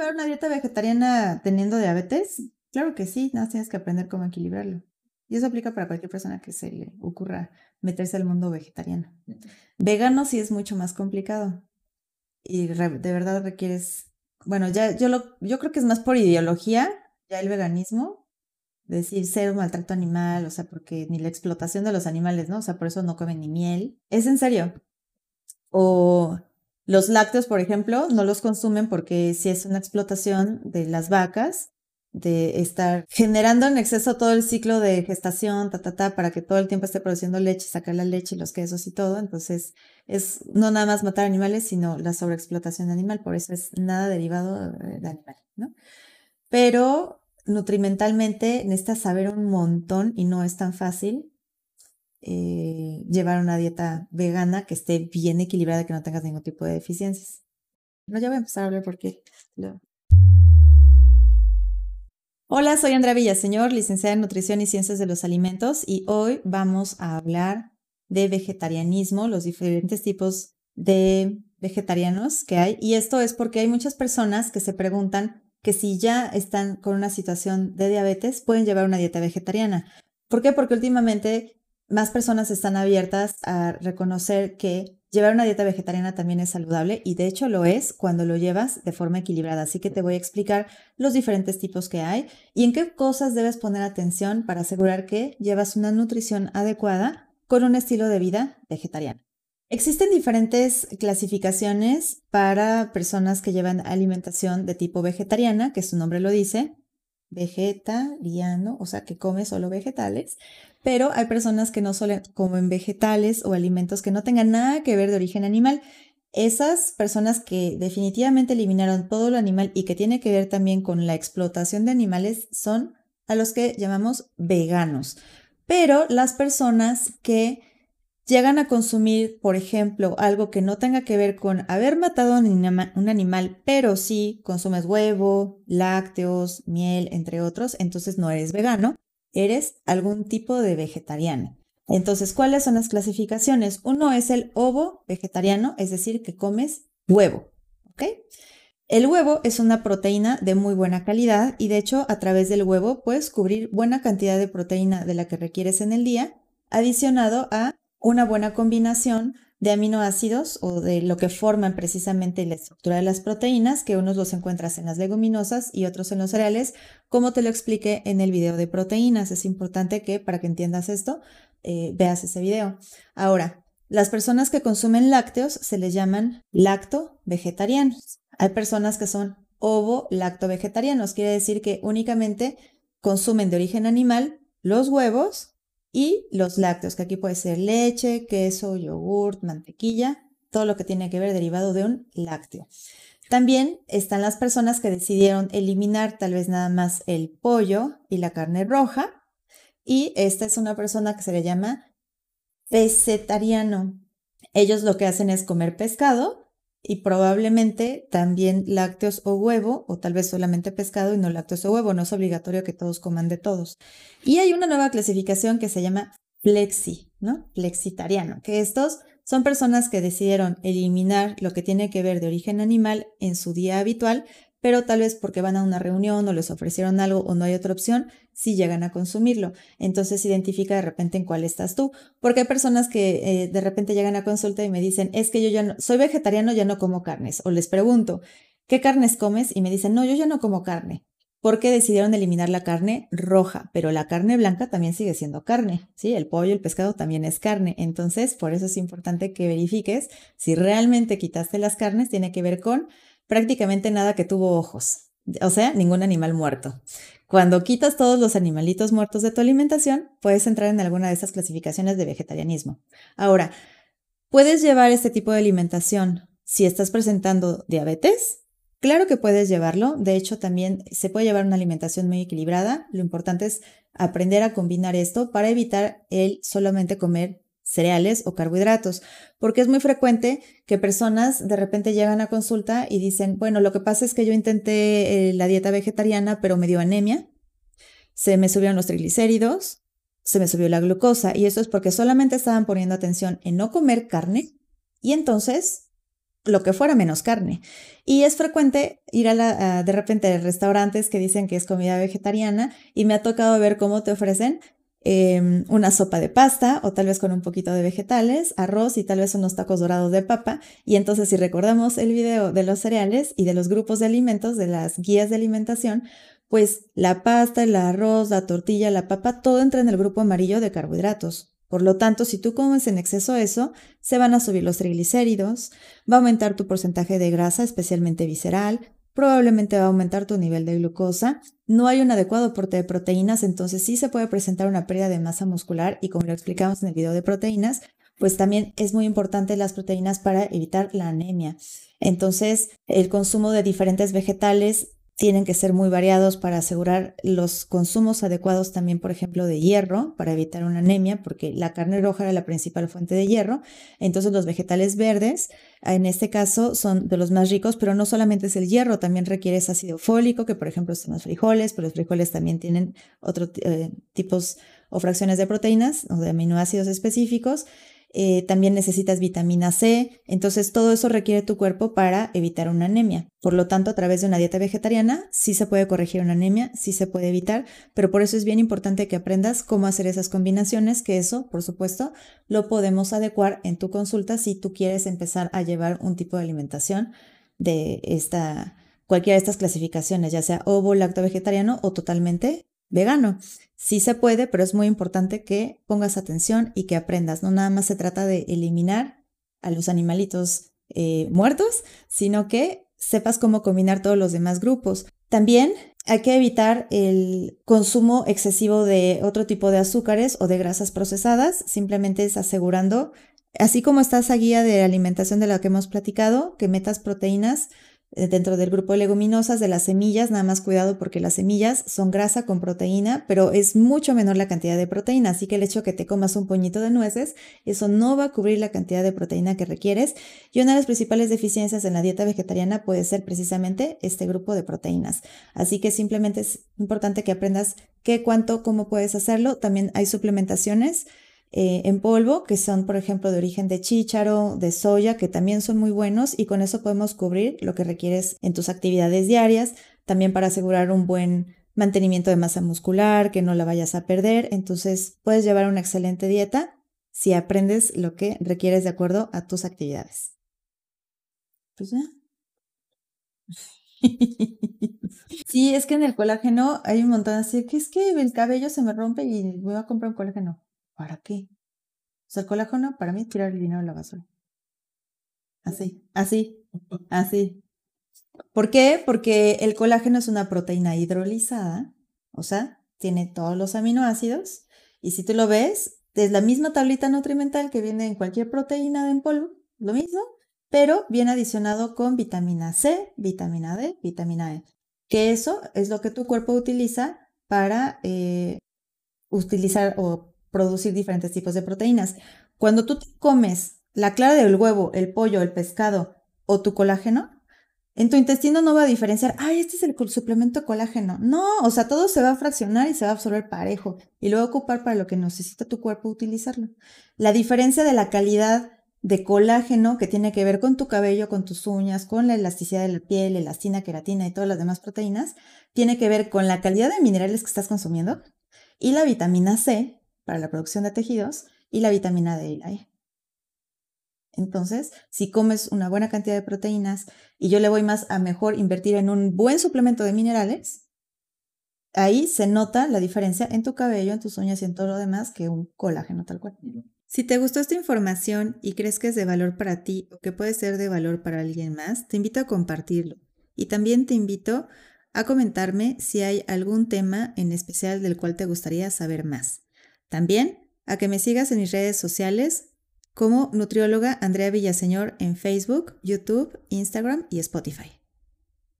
llevar una dieta vegetariana teniendo diabetes? Claro que sí, nada tienes que aprender cómo equilibrarlo. Y eso aplica para cualquier persona que se le ocurra meterse al mundo vegetariano. Vegano sí es mucho más complicado. Y de verdad requieres, bueno, ya yo lo, yo creo que es más por ideología, ya el veganismo, decir un maltrato animal, o sea, porque ni la explotación de los animales, ¿no? O sea, por eso no comen ni miel. Es en serio. O los lácteos, por ejemplo, no los consumen porque si es una explotación de las vacas, de estar generando en exceso todo el ciclo de gestación, ta, ta, ta, para que todo el tiempo esté produciendo leche, sacar la leche y los quesos y todo. Entonces, es no nada más matar animales, sino la sobreexplotación animal. Por eso es nada derivado de animal. Pero nutrimentalmente necesitas saber un montón y no es tan fácil eh, llevar una dieta vegana que esté bien equilibrada, que no tengas ningún tipo de deficiencias. No, ya voy a empezar a hablar porque Hola, soy Andrea Villaseñor, licenciada en Nutrición y Ciencias de los Alimentos, y hoy vamos a hablar de vegetarianismo, los diferentes tipos de vegetarianos que hay. Y esto es porque hay muchas personas que se preguntan que si ya están con una situación de diabetes, pueden llevar una dieta vegetariana. ¿Por qué? Porque últimamente más personas están abiertas a reconocer que Llevar una dieta vegetariana también es saludable y de hecho lo es cuando lo llevas de forma equilibrada. Así que te voy a explicar los diferentes tipos que hay y en qué cosas debes poner atención para asegurar que llevas una nutrición adecuada con un estilo de vida vegetariano. Existen diferentes clasificaciones para personas que llevan alimentación de tipo vegetariana, que su nombre lo dice, vegetariano, o sea, que come solo vegetales, pero hay personas que no solo comen vegetales o alimentos que no tengan nada que ver de origen animal. Esas personas que definitivamente eliminaron todo lo animal y que tiene que ver también con la explotación de animales son a los que llamamos veganos. Pero las personas que llegan a consumir, por ejemplo, algo que no tenga que ver con haber matado un animal, pero sí consumes huevo, lácteos, miel, entre otros, entonces no eres vegano, eres algún tipo de vegetariano. Entonces, ¿cuáles son las clasificaciones? Uno es el ovo vegetariano, es decir, que comes huevo. El huevo es una proteína de muy buena calidad y de hecho a través del huevo puedes cubrir buena cantidad de proteína de la que requieres en el día, adicionado a una buena combinación de aminoácidos o de lo que forman precisamente la estructura de las proteínas, que unos los encuentras en las leguminosas y otros en los cereales, como te lo expliqué en el video de proteínas. Es importante que para que entiendas esto, eh, veas ese video. Ahora, las personas que consumen lácteos se les llaman lacto-vegetarianos. Hay personas que son ovo-lacto-vegetarianos, quiere decir que únicamente consumen de origen animal los huevos y los lácteos, que aquí puede ser leche, queso, yogurt, mantequilla, todo lo que tiene que ver derivado de un lácteo. También están las personas que decidieron eliminar tal vez nada más el pollo y la carne roja. Y esta es una persona que se le llama pescetariano. Ellos lo que hacen es comer pescado y probablemente también lácteos o huevo, o tal vez solamente pescado y no lácteos o huevo. No es obligatorio que todos coman de todos. Y hay una nueva clasificación que se llama flexi, ¿no? Flexitariano, que estos son personas que decidieron eliminar lo que tiene que ver de origen animal en su día habitual pero tal vez porque van a una reunión o les ofrecieron algo o no hay otra opción, si llegan a consumirlo. Entonces identifica de repente en cuál estás tú, porque hay personas que eh, de repente llegan a consulta y me dicen, es que yo ya no, soy vegetariano, ya no como carnes, o les pregunto, ¿qué carnes comes? Y me dicen, no, yo ya no como carne, porque decidieron eliminar la carne roja, pero la carne blanca también sigue siendo carne, ¿sí? El pollo, el pescado también es carne. Entonces, por eso es importante que verifiques si realmente quitaste las carnes, tiene que ver con prácticamente nada que tuvo ojos, o sea, ningún animal muerto. Cuando quitas todos los animalitos muertos de tu alimentación, puedes entrar en alguna de estas clasificaciones de vegetarianismo. Ahora, ¿puedes llevar este tipo de alimentación si estás presentando diabetes? Claro que puedes llevarlo. De hecho, también se puede llevar una alimentación muy equilibrada. Lo importante es aprender a combinar esto para evitar el solamente comer cereales o carbohidratos, porque es muy frecuente que personas de repente llegan a consulta y dicen, bueno, lo que pasa es que yo intenté eh, la dieta vegetariana, pero me dio anemia, se me subieron los triglicéridos, se me subió la glucosa, y eso es porque solamente estaban poniendo atención en no comer carne, y entonces lo que fuera menos carne. Y es frecuente ir a, la, de repente a restaurantes que dicen que es comida vegetariana y me ha tocado ver cómo te ofrecen em, una sopa de pasta o tal vez con un poquito de vegetales, arroz y tal vez unos tacos dorados de papa. Y entonces si recordamos el video de los cereales y de los grupos de alimentos, de las guías de alimentación, pues la pasta, el arroz, la tortilla, la papa, todo entra en el grupo amarillo de carbohidratos. Por lo tanto, si tú comes en exceso eso, se van a subir los triglicéridos, va a aumentar tu porcentaje de grasa, especialmente visceral, probablemente va a aumentar tu nivel de glucosa. No hay un adecuado aporte de proteínas, entonces sí se puede presentar una pérdida de masa muscular y como lo explicamos en el video de proteínas, pues también es muy importante las proteínas para evitar la anemia. Entonces, el consumo de diferentes vegetales tienen que ser muy variados para asegurar los consumos adecuados también, por ejemplo, de hierro, para evitar una anemia, porque la carne roja era la principal fuente de hierro. Entonces los vegetales verdes, en este caso, son de los más ricos, pero no solamente es el hierro, también requiere ácido fólico, que por ejemplo están los frijoles, pero los frijoles también tienen otros eh, tipos o fracciones de proteínas o de aminoácidos específicos. Eh, también necesitas vitamina C, entonces todo eso requiere tu cuerpo para evitar una anemia. Por lo tanto, a través de una dieta vegetariana sí se puede corregir una anemia, sí se puede evitar, pero por eso es bien importante que aprendas cómo hacer esas combinaciones, que eso, por supuesto, lo podemos adecuar en tu consulta si tú quieres empezar a llevar un tipo de alimentación de esta cualquiera de estas clasificaciones, ya sea ovo, lacto vegetariano o totalmente vegano. Sí se puede, pero es muy importante que pongas atención y que aprendas. No nada más se trata de eliminar a los animalitos eh, muertos, sino que sepas cómo combinar todos los demás grupos. También hay que evitar el consumo excesivo de otro tipo de azúcares o de grasas procesadas. Simplemente es asegurando, así como está esa guía de alimentación de la que hemos platicado, que metas proteínas dentro del grupo de leguminosas, de las semillas, nada más cuidado porque las semillas son grasa con proteína, pero es mucho menor la cantidad de proteína, así que el hecho que te comas un puñito de nueces, eso no va a cubrir la cantidad de proteína que requieres. Y una de las principales deficiencias en la dieta vegetariana puede ser precisamente este grupo de proteínas. Así que simplemente es importante que aprendas qué, cuánto, cómo puedes hacerlo. También hay suplementaciones eh, en polvo, que son, por ejemplo, de origen de chícharo, de soya, que también son muy buenos y con eso podemos cubrir lo que requieres en tus actividades diarias, también para asegurar un buen mantenimiento de masa muscular, que no la vayas a perder. Entonces, puedes llevar una excelente dieta si aprendes lo que requieres de acuerdo a tus actividades. Pues ya. Sí, es que en el colágeno hay un montón así que es que el cabello se me rompe y voy a comprar un colágeno. ¿Para qué? O sea, el colágeno para mí es tirar el dinero a la basura. Así, así, así. ¿Por qué? Porque el colágeno es una proteína hidrolizada, o sea, tiene todos los aminoácidos, y si tú lo ves, es la misma tablita nutrimental que viene en cualquier proteína en polvo, lo mismo, pero viene adicionado con vitamina C, vitamina D, vitamina E, que eso es lo que tu cuerpo utiliza para eh, utilizar o producir diferentes tipos de proteínas. Cuando tú comes la clara del huevo, el pollo, el pescado o tu colágeno, en tu intestino no va a diferenciar, ay, este es el suplemento colágeno. No, o sea, todo se va a fraccionar y se va a absorber parejo y lo va a ocupar para lo que necesita tu cuerpo utilizarlo. La diferencia de la calidad de colágeno que tiene que ver con tu cabello, con tus uñas, con la elasticidad de la piel, elastina, queratina y todas las demás proteínas, tiene que ver con la calidad de minerales que estás consumiendo y la vitamina C, para la producción de tejidos y la vitamina D y la E. Entonces, si comes una buena cantidad de proteínas y yo le voy más a mejor invertir en un buen suplemento de minerales, ahí se nota la diferencia en tu cabello, en tus uñas y en todo lo demás que un colágeno tal cual. Si te gustó esta información y crees que es de valor para ti o que puede ser de valor para alguien más, te invito a compartirlo. Y también te invito a comentarme si hay algún tema en especial del cual te gustaría saber más. También a que me sigas en mis redes sociales como nutrióloga Andrea Villaseñor en Facebook, YouTube, Instagram y Spotify.